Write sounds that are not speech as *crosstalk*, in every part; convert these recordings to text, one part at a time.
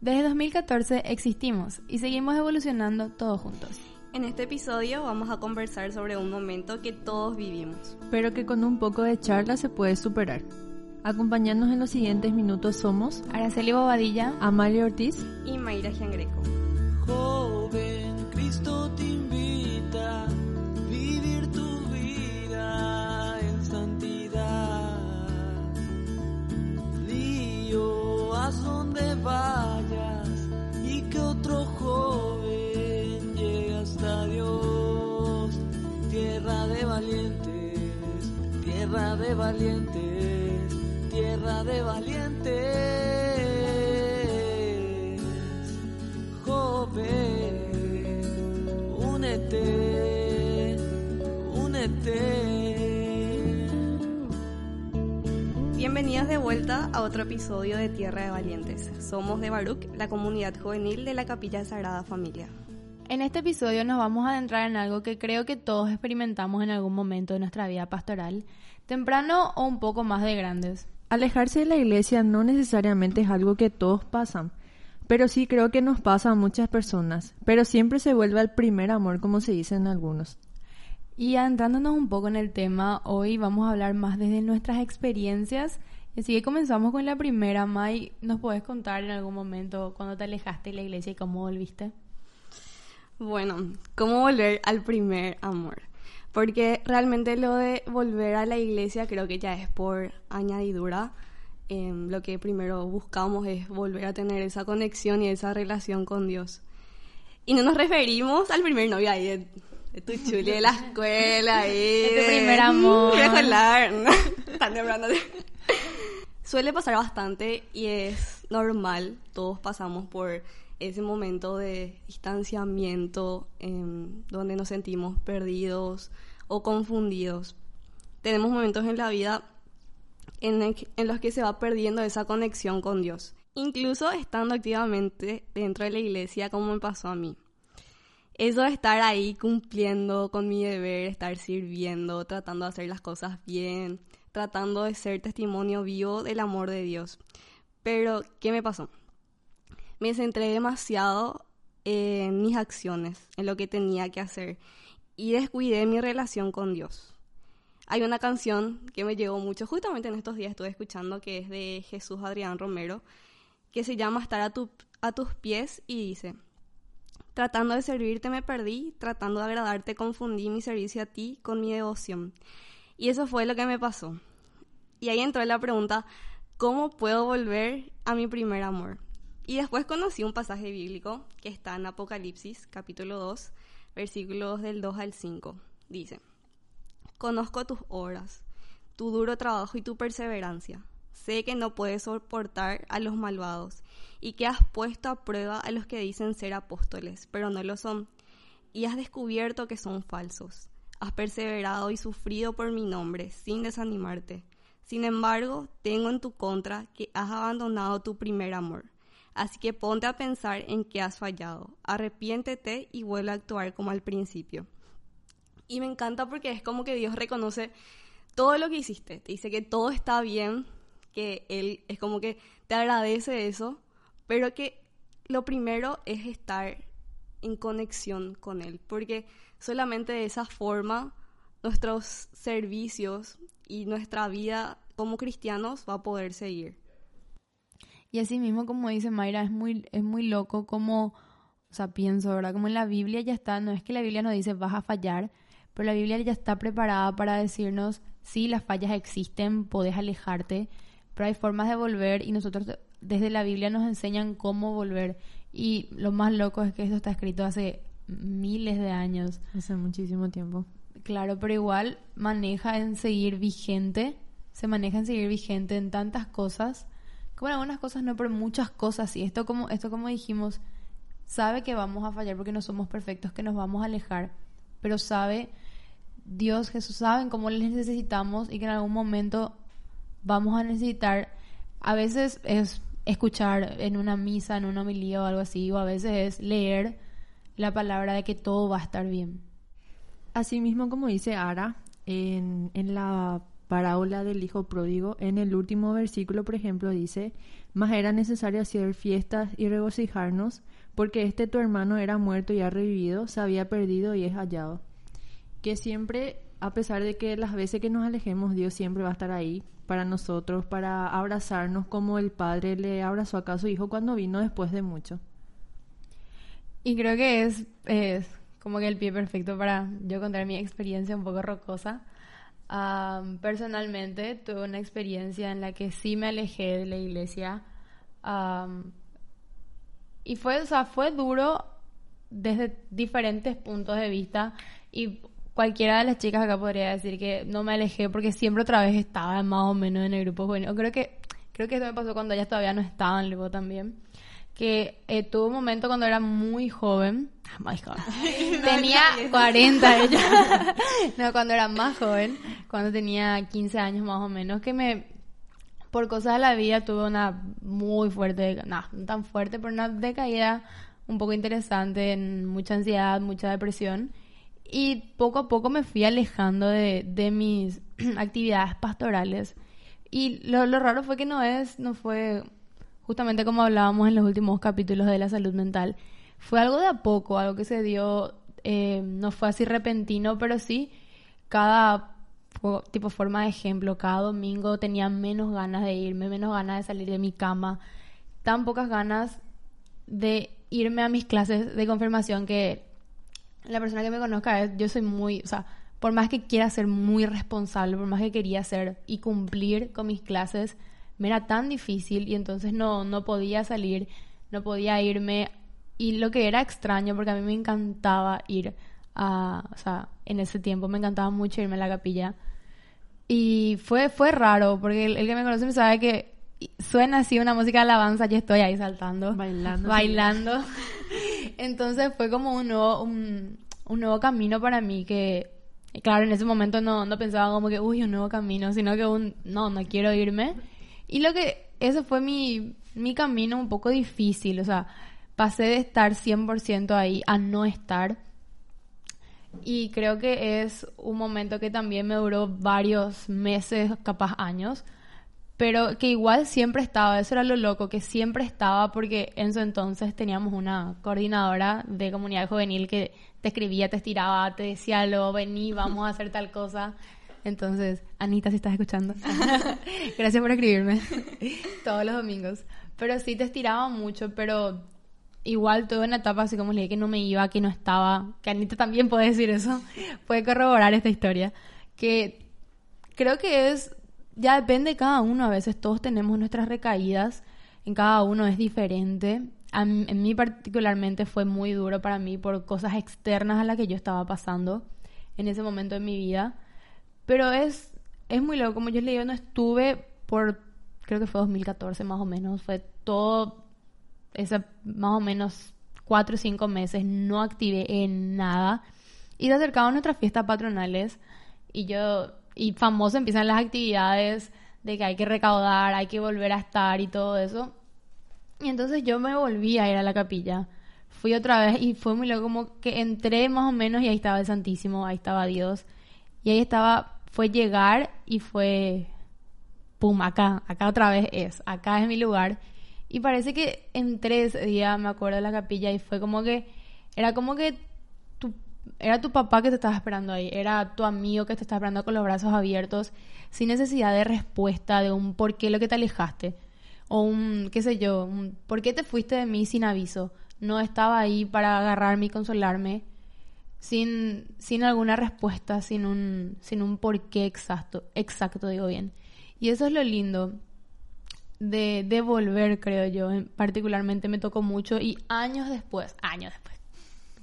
Desde 2014 existimos y seguimos evolucionando todos juntos. En este episodio vamos a conversar sobre un momento que todos vivimos. Pero que con un poco de charla se puede superar. Acompañarnos en los siguientes minutos somos Araceli Bobadilla, Amalia Ortiz y Mayra Giangreco. Joven, Cristo te invita a vivir tu vida en santidad. Lío, haz donde vayas Tierra de valientes, tierra de valientes, tierra de valientes. Joven, únete, únete. Bienvenidas de vuelta a otro episodio de Tierra de Valientes. Somos de Baruch, la comunidad juvenil de la Capilla Sagrada Familia. En este episodio nos vamos a adentrar en algo que creo que todos experimentamos en algún momento de nuestra vida pastoral, temprano o un poco más de grandes. Alejarse de la iglesia no necesariamente es algo que todos pasan, pero sí creo que nos pasa a muchas personas, pero siempre se vuelve al primer amor como se dice en algunos. Y adentrándonos un poco en el tema, hoy vamos a hablar más desde nuestras experiencias. Así que comenzamos con la primera. May, ¿nos puedes contar en algún momento cuando te alejaste de la iglesia y cómo volviste? Bueno, ¿cómo volver al primer amor? Porque realmente lo de volver a la iglesia creo que ya es por añadidura. Em, lo que primero buscamos es volver a tener esa conexión y esa relación con Dios. Y no nos referimos al primer novio ahí de, de tu chuli de la escuela. *laughs* Ahí, De tu primer *laughs* amor. Temprano. *laughs* Suele pasar bastante y es normal. Todos pasamos por ese momento de distanciamiento em, donde nos sentimos perdidos o confundidos. Tenemos momentos en la vida en, en los que se va perdiendo esa conexión con Dios, incluso estando activamente dentro de la iglesia como me pasó a mí. Eso de estar ahí cumpliendo con mi deber, estar sirviendo, tratando de hacer las cosas bien, tratando de ser testimonio vivo del amor de Dios. Pero, ¿qué me pasó? Me centré demasiado en mis acciones, en lo que tenía que hacer y descuidé mi relación con Dios. Hay una canción que me llegó mucho, justamente en estos días estuve escuchando, que es de Jesús Adrián Romero, que se llama Estar a, tu- a tus pies y dice, tratando de servirte me perdí, tratando de agradarte confundí mi servicio a ti con mi devoción. Y eso fue lo que me pasó. Y ahí entró la pregunta, ¿cómo puedo volver a mi primer amor? Y después conocí un pasaje bíblico que está en Apocalipsis, capítulo 2, versículos del 2 al 5. Dice, Conozco tus obras, tu duro trabajo y tu perseverancia. Sé que no puedes soportar a los malvados y que has puesto a prueba a los que dicen ser apóstoles, pero no lo son, y has descubierto que son falsos. Has perseverado y sufrido por mi nombre, sin desanimarte. Sin embargo, tengo en tu contra que has abandonado tu primer amor. Así que ponte a pensar en que has fallado. Arrepiéntete y vuelve a actuar como al principio. Y me encanta porque es como que Dios reconoce todo lo que hiciste. Te dice que todo está bien, que Él es como que te agradece eso, pero que lo primero es estar en conexión con Él, porque solamente de esa forma nuestros servicios y nuestra vida como cristianos va a poder seguir. Y así mismo, como dice Mayra, es muy, es muy loco como, o sea, pienso, ¿verdad? Como en la Biblia ya está, no es que la Biblia nos dice vas a fallar, pero la Biblia ya está preparada para decirnos, sí, las fallas existen, podés alejarte, pero hay formas de volver y nosotros desde la Biblia nos enseñan cómo volver. Y lo más loco es que esto está escrito hace miles de años. Hace muchísimo tiempo. Claro, pero igual maneja en seguir vigente, se maneja en seguir vigente en tantas cosas, como en algunas cosas no, pero muchas cosas sí. Esto como, esto como dijimos, sabe que vamos a fallar porque no somos perfectos, que nos vamos a alejar, pero sabe, Dios, Jesús, saben cómo les necesitamos y que en algún momento vamos a necesitar, a veces es escuchar en una misa, en una homilía o algo así, o a veces es leer la palabra de que todo va a estar bien. Asimismo, como dice Ara, en, en la parábola del hijo pródigo, en el último versículo, por ejemplo, dice, mas era necesario hacer fiestas y regocijarnos, porque este tu hermano era muerto y ha revivido, se había perdido y es hallado. Que siempre, a pesar de que las veces que nos alejemos, Dios siempre va a estar ahí para nosotros, para abrazarnos como el Padre le abrazó a su hijo cuando vino después de mucho. Y creo que es, es como que el pie perfecto para yo contar mi experiencia un poco rocosa. Am, personalmente tuve una experiencia en la que sí me alejé de la iglesia. am, y fue, o sea, fue duro desde diferentes puntos de vista. Y cualquiera de las chicas acá podría decir que no me alejé porque siempre otra vez estaba más o menos en el grupo juvenil. Creo que, creo que esto me pasó cuando ellas todavía no estaban luego también. Que eh, tuve un momento cuando era muy joven. ah, Muy joven. *laughs* tenía 40 ella. *laughs* *laughs* no, cuando era más joven, cuando tenía 15 años más o menos, que me por cosas de la vida tuve una muy fuerte, no, no tan fuerte, pero una decaída un poco interesante, en mucha ansiedad, mucha depresión. Y poco a poco me fui alejando de, de mis *clears throat* actividades pastorales. Y lo, lo raro fue que no es, no fue justamente como hablábamos en los últimos capítulos de la salud mental. Fue algo de a poco, algo que se dio, eh, no fue así repentino, pero sí cada tipo forma de ejemplo, cada domingo tenía menos ganas de irme, menos ganas de salir de mi cama, tan pocas ganas de irme a mis clases de confirmación que la persona que me conozca es, yo soy muy, o sea, por más que quiera ser muy responsable, por más que quería ser y cumplir con mis clases, me era tan difícil y entonces no, no podía salir, no podía irme. Y lo que era extraño, porque a mí me encantaba ir a, o sea, en ese tiempo me encantaba mucho irme a la capilla. Y fue, fue raro, porque el, el que me conoce me sabe que suena así una música de alabanza, yo estoy ahí saltando, Bailando. bailando. *laughs* Entonces fue como un nuevo, un, un nuevo camino para mí que, claro, en ese momento no, no pensaba como que, uy, un nuevo camino, sino que un, no, no quiero irme. Y lo que, ese fue mi, mi camino un poco difícil, o sea, pasé de estar 100% ahí a no estar. Y creo que es un momento que también me duró varios meses, capaz años, pero que igual siempre estaba, eso era lo loco, que siempre estaba porque en su entonces teníamos una coordinadora de comunidad juvenil que te escribía, te estiraba, te decía lo, vení, vamos a hacer tal cosa. Entonces, Anita, si estás escuchando, *laughs* gracias por escribirme *laughs* todos los domingos. Pero sí te estiraba mucho, pero igual tuve una etapa así como le dije que no me iba, que no estaba, que Anita también puede decir eso, *laughs* puede corroborar esta historia, que creo que es, ya depende de cada uno, a veces todos tenemos nuestras recaídas, en cada uno es diferente. A mí- en mí particularmente fue muy duro para mí por cosas externas a las que yo estaba pasando en ese momento de mi vida. Pero es, es muy loco, como yo le digo, no estuve por, creo que fue 2014 más o menos, fue todo ese más o menos cuatro o cinco meses no activé en nada y se acercaban nuestras fiestas patronales y yo y famoso empiezan las actividades de que hay que recaudar, hay que volver a estar y todo eso. Y entonces yo me volví a ir a la capilla. Fui otra vez y fue muy loco como que entré más o menos y ahí estaba el Santísimo, ahí estaba Dios. Y ahí estaba, fue llegar y fue, pum, acá, acá otra vez es, acá es mi lugar. Y parece que entré ese día, me acuerdo de la capilla y fue como que, era como que tu, era tu papá que te estaba esperando ahí, era tu amigo que te estaba esperando con los brazos abiertos, sin necesidad de respuesta, de un por qué lo que te alejaste, o un, qué sé yo, un por qué te fuiste de mí sin aviso. No estaba ahí para agarrarme y consolarme, sin, sin alguna respuesta, sin un, sin un porqué exacto, exacto, digo bien. Y eso es lo lindo de, de volver, creo yo. En- Particularmente me tocó mucho y años después, años después.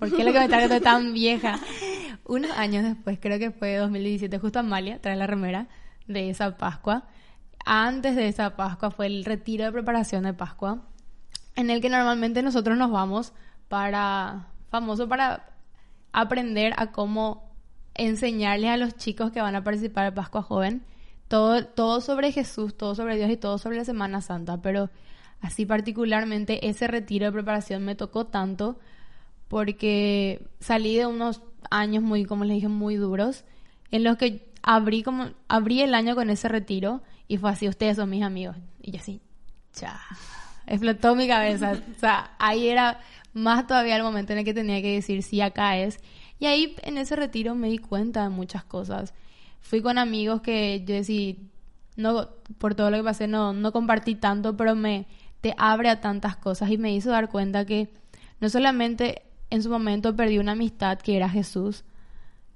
¿Por qué lo que me tan vieja? *laughs* Unos años después, creo que fue 2017, justo Amalia trae la remera de esa Pascua. Antes de esa Pascua fue el retiro de preparación de Pascua, en el que normalmente nosotros nos vamos para, famoso para aprender a cómo enseñarles a los chicos que van a participar de Pascua Joven todo, todo sobre Jesús, todo sobre Dios y todo sobre la Semana Santa, pero así particularmente ese retiro de preparación me tocó tanto porque salí de unos años muy, como les dije, muy duros, en los que abrí como, abrí el año con ese retiro y fue así, ustedes son mis amigos. Y yo así, cha, *laughs* explotó mi cabeza. O sea, ahí era más todavía el momento en el que tenía que decir sí, acá es. Y ahí en ese retiro me di cuenta de muchas cosas. Fui con amigos que yo decía, no, por todo lo que pasé, no, no compartí tanto, pero me te abre a tantas cosas y me hizo dar cuenta que no solamente en su momento perdí una amistad que era Jesús,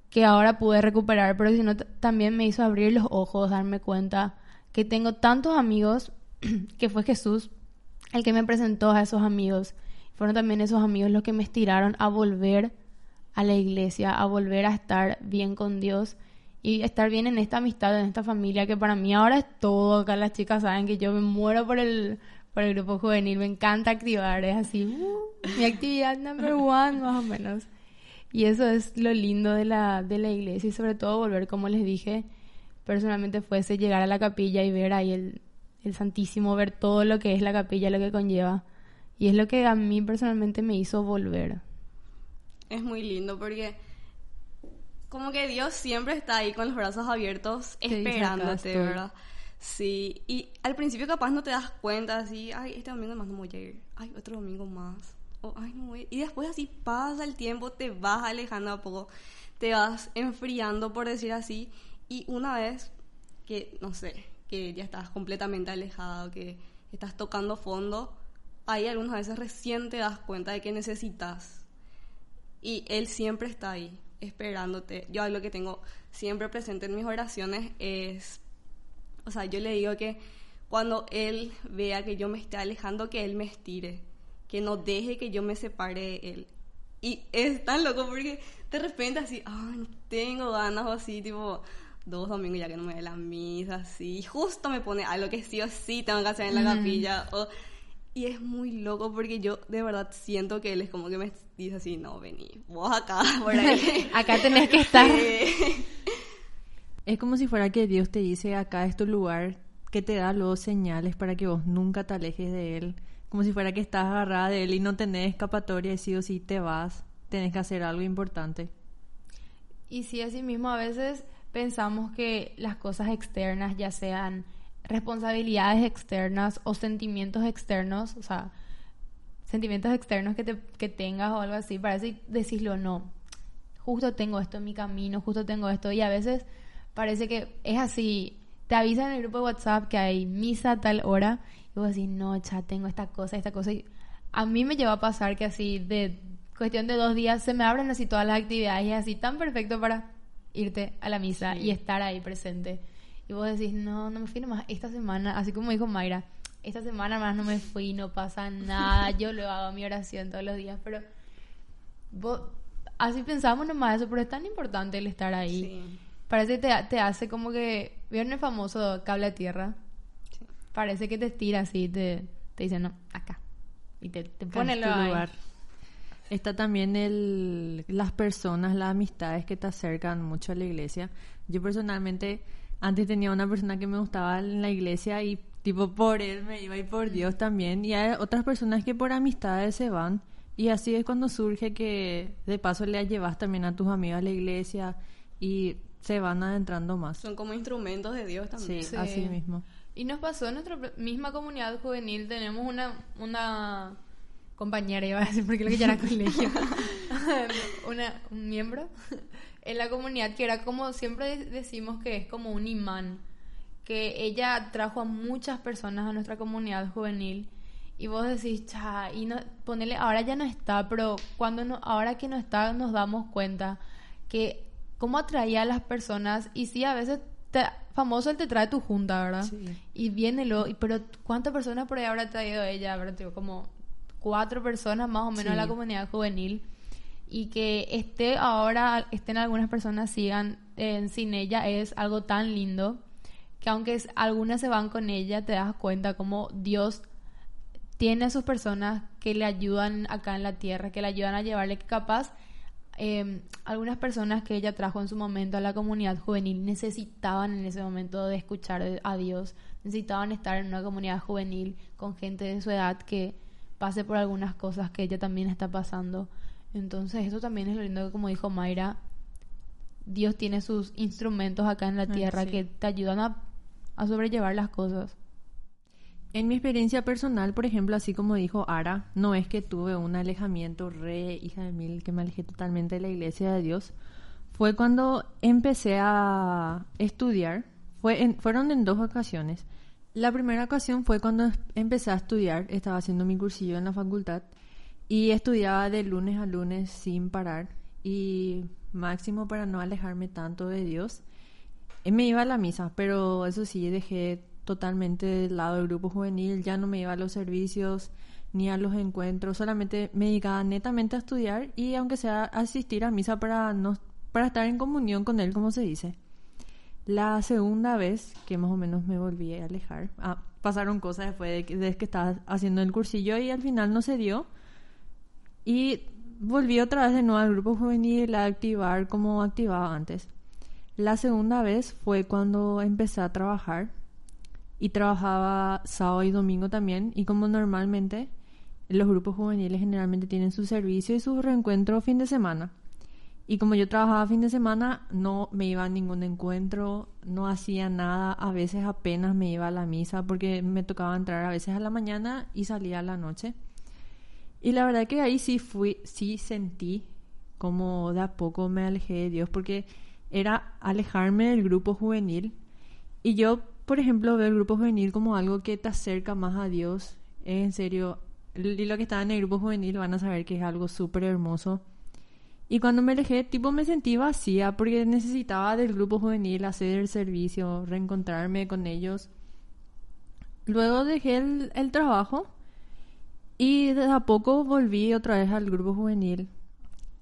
que ahora pude recuperar, pero sino también me hizo abrir los ojos, darme cuenta que tengo tantos amigos, *clears throat* que fue Jesús el que me presentó a esos amigos. Fueron también esos amigos los que me estiraron a volver a la iglesia, a volver a estar bien con Dios y estar bien en esta amistad, en esta familia, que para mí ahora es todo. Acá las chicas saben que yo me muero por el, por el grupo juvenil, me encanta activar, es así, uh, mi actividad number one, más o menos. Y eso es lo lindo de la, de la iglesia y sobre todo volver, como les dije, personalmente fuese llegar a la capilla y ver ahí el, el Santísimo, ver todo lo que es la capilla, lo que conlleva. Y es lo que a mí personalmente me hizo volver. Es muy lindo porque como que Dios siempre está ahí con los brazos abiertos dice, "Acá esperándote, estoy". ¿verdad? Sí, y al principio capaz no te das cuenta así, ay, este domingo más no voy a ir, ay, otro domingo más, o ay, no voy a ir". Y después así pasa el tiempo, te vas alejando a poco, te vas enfriando, por decir así, y una vez que, no sé, que ya estás completamente alejado, que estás tocando fondo, ahí algunas veces recién te das cuenta de que necesitas y Él siempre está ahí, esperándote. Yo lo que tengo siempre presente en mis oraciones es, o sea, yo le digo que cuando Él vea que yo me esté alejando, que Él me estire, que no deje que yo me separe de Él. Y es tan loco porque de repente así, ay, tengo ganas o así, tipo, dos domingos ya que no me dé la misa, así, y justo me pone algo que sí o sí tengo que hacer en la capilla, o... Y es muy loco porque yo de verdad siento que él es como que me dice así, no, vení, vos acá, *laughs* por ahí. *laughs* Acá tenés que estar. *laughs* Es como si fuera que Dios te dice, acá es tu lugar, que te da luego señales para que vos nunca te alejes de Él. Como si fuera que estás agarrada de Él y no tenés escapatoria y sí o sí te vas. Tenés que hacer algo importante. Y sí, así mismo a veces pensamos que las cosas externas, ya sean responsabilidades externas o sentimientos externos, o sea, sentimientos externos que, te, que tengas o algo así, parece decirlo no. Justo tengo esto en mi camino, justo tengo esto. Y a veces parece que es así. Te avisan en el grupo de WhatsApp que hay misa a tal hora y vos decís, no, ya tengo esta cosa, esta cosa. Y a mí me lleva a pasar que así, de cuestión de dos días, se me abren así todas las actividades y es así tan perfecto para irte a la misa Sí. y estar ahí presente. Y vos decís, no, no me fui nomás esta semana, así como dijo Mayra, esta semana más no me fui, no pasa nada, yo lo hago mi oración todos los días, pero vos, así pensamos nomás eso, pero es tan importante el estar ahí. Sí. Parece que te, te hace como que, ¿vieron el famoso cable a tierra? Sí. Parece que te estira así, te, te dice, no, acá. Y te, te pone tu ahí. lugar. Está también el, las personas, las amistades que te acercan mucho a la iglesia. Yo personalmente antes tenía una persona que me gustaba en la iglesia y tipo por él me iba y por Dios también. Y hay otras personas que por amistades se van. Y así es cuando surge que de paso le llevas también a tus amigos a la iglesia y se van adentrando más. Son como instrumentos de Dios también. Sí, Sí. así mismo. Y nos pasó en nuestra misma comunidad juvenil, tenemos una, una compañera, iba a decir, porque lo que ya era colegio, *laughs* *laughs* una, un miembro en la comunidad que era como, siempre de- decimos que es como un imán, que ella trajo a muchas personas a nuestra comunidad juvenil y vos decís, cha, y no, ponele, ahora ya no está, pero cuando no, ahora que no está nos damos cuenta que cómo atraía a las personas y sí, a veces te- famoso él te trae tu junta, ¿verdad? Sí. Y viene lo, y- pero ¿cuántas personas por ahí habrá traído ella? Habrá traído como cuatro personas más o menos Sí. a la comunidad juvenil y que esté ahora, estén algunas personas sigan eh, sin ella es algo tan lindo que aunque algunas se van con ella, te das cuenta como Dios tiene a sus personas que le ayudan acá en la tierra, que le ayudan a llevarle que capaz eh, algunas personas que ella trajo en su momento a la comunidad juvenil necesitaban en ese momento de escuchar a Dios, necesitaban estar en una comunidad juvenil con gente de su edad que pase por algunas cosas que ella también está pasando. Entonces eso también es lo lindo que como dijo Mayra, Dios tiene sus instrumentos acá en la Ah, tierra sí. que te ayudan a, a sobrellevar las cosas. En mi experiencia personal, por ejemplo, así como dijo Ara, no es que tuve un alejamiento re hija de mil, que me alejé totalmente de la iglesia de Dios. Fue cuando empecé a estudiar. Fue en- fueron en dos ocasiones. La primera ocasión fue cuando empecé a estudiar. Estaba haciendo mi cursillo en la facultad y estudiaba de lunes a lunes sin parar. Y máximo para no alejarme tanto de Dios, eh, me iba a la misa, pero eso sí, dejé totalmente de lado el grupo juvenil, ya no me iba a los servicios ni a los encuentros, solamente me dedicaba netamente a estudiar y aunque sea asistir a misa para, no, para estar en comunión con él, como se dice. La segunda vez que más o menos me volví a alejar, ah, pasaron cosas después de que estaba haciendo el cursillo y al final no se dio. Y volví otra vez de nuevo al grupo juvenil a activar como activaba antes. La segunda vez fue cuando empecé a trabajar y trabajaba sábado y domingo también y como normalmente los grupos juveniles generalmente tienen su servicio y su reencuentro fin de semana. Y como yo trabajaba fin de semana, no me iba a ningún encuentro, no hacía nada, a veces apenas me iba a la misa porque me tocaba entrar a veces a la mañana y salía a la noche. Y la verdad que ahí sí fui, sí sentí como de a poco me alejé de Dios porque era alejarme del grupo juvenil. Y yo, por ejemplo, veo el grupo juvenil como algo que te acerca más a Dios. En serio, y lo que estaba en el grupo juvenil van a saber que es algo súper hermoso. Y cuando me alejé, tipo me sentí vacía porque necesitaba del grupo juvenil hacer el servicio, reencontrarme con ellos. Luego dejé el trabajo y de a poco volví otra vez al grupo juvenil.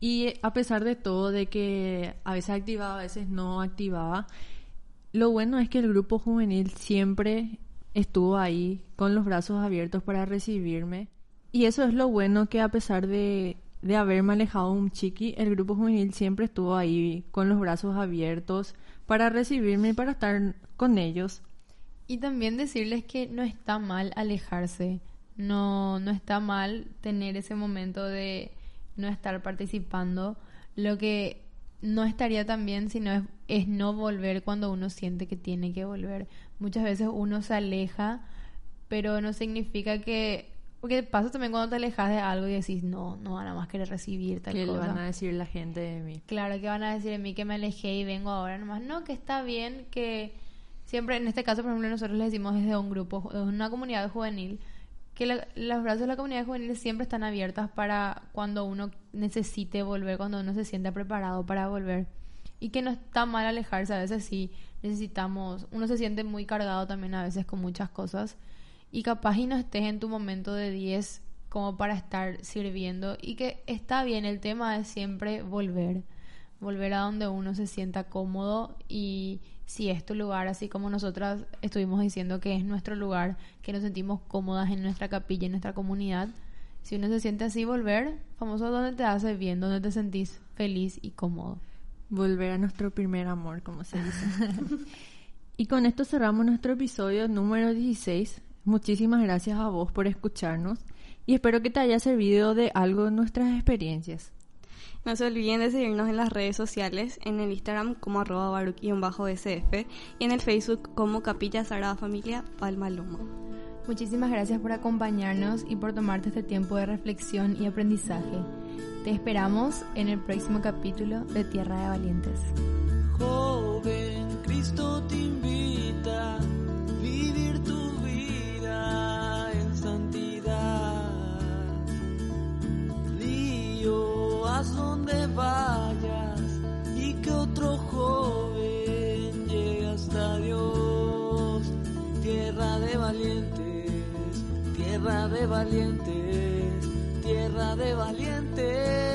Y a pesar de todo, de que a veces activaba, a veces no activaba, lo bueno es que el grupo juvenil siempre estuvo ahí con los brazos abiertos para recibirme. Y eso es lo bueno que a pesar de, de haberme alejado un chiqui, el grupo juvenil siempre estuvo ahí con los brazos abiertos para recibirme y para estar con ellos. Y también decirles que no está mal alejarse, no, no está mal tener ese momento de no estar participando. Lo que no estaría tan bien sino es, es no volver cuando uno siente que tiene que volver. Muchas veces uno se aleja, pero no significa que... Porque pasa también cuando te alejas de algo y decís, no, no van a más querer recibir tal ¿Qué le cosa. van a decir la gente de mí? Claro, que van a decir de mí que me alejé y vengo ahora nomás. No, que está bien que siempre, en este caso, por ejemplo, nosotros les decimos desde un grupo, desde una comunidad juvenil, que la- los brazos de la comunidad juvenil siempre están abiertas para cuando uno necesite volver, cuando uno se sienta preparado para volver. Y que no está mal alejarse, a veces sí necesitamos, uno se siente muy cargado también a veces con muchas cosas. Y capaz y no estés en tu momento de 10 como para estar sirviendo. Y que está bien, el tema es siempre volver. Volver a donde uno se sienta cómodo y si es tu lugar, así como nosotras estuvimos diciendo que es nuestro lugar, que nos sentimos cómodas en nuestra capilla, en nuestra comunidad. Si uno se siente así, volver, famoso donde te hace bien, donde te sentís feliz y cómodo. Volver a nuestro primer amor, como se dice. *laughs* *laughs* y con esto cerramos nuestro episodio número 16. Muchísimas gracias a vos por escucharnos y espero que te haya servido de algo nuestras experiencias. No se olviden de seguirnos en las redes sociales, en el Instagram como arroba baruch-sf y en el Facebook como Capilla Sagrada Familia Palma Loma. Muchísimas gracias por acompañarnos y por tomarte este tiempo de reflexión y aprendizaje. Te esperamos en el próximo capítulo de Tierra de Valientes. Joven, Haz donde vayas y que otro joven llegue hasta Dios. Tierra de valientes, tierra de valientes, tierra de valientes